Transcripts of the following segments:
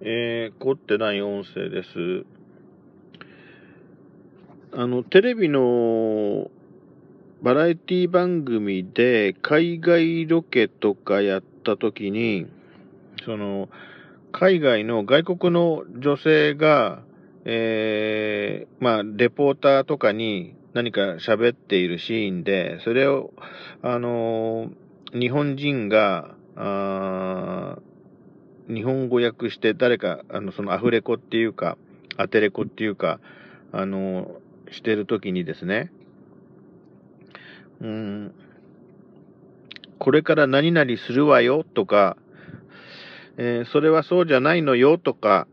えー、凝ってない音声です。あの、テレビのバラエティ番組で海外ロケとかやった時に、その、海外の外国の女性が、えー、まあ、レポーターとかに何か喋っているシーンで、それを、あのー、日本人が、あ日本語訳して誰か、あの、そのアフレコっていうか、アテレコっていうか、あの、してるときにですね、うん、これから何々するわよとか、えー、それはそうじゃないのよとか、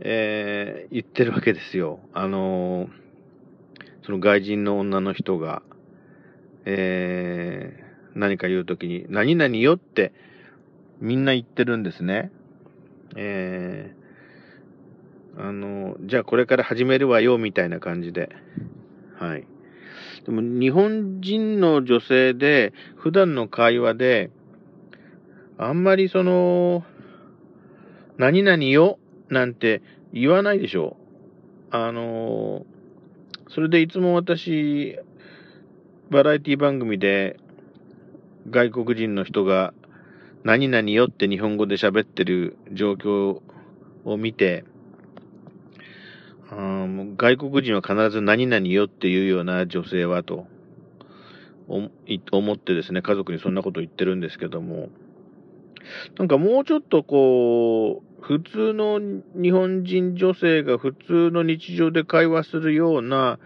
えー、言ってるわけですよ。あのー、その外人の女の人が、えー、何か言うときに、何々よってみんな言ってるんですね。えー、あの、じゃあこれから始めるわよみたいな感じで。はい。でも日本人の女性で普段の会話であんまりその、何々よなんて言わないでしょう。あの、それでいつも私、バラエティ番組で外国人の人が何々よって日本語で喋ってる状況を見て、あ外国人は必ず何々よっていうような女性はと思ってですね、家族にそんなこと言ってるんですけども、なんかもうちょっとこう、普通の日本人女性が普通の日常で会話するような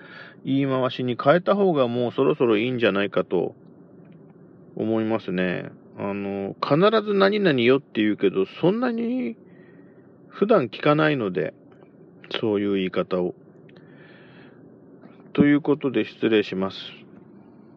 言い回しに変えた方がもうそろそろいいんじゃないかと思いますね。あの、必ず何々よって言うけど、そんなに普段聞かないので、そういう言い方を。ということで失礼します。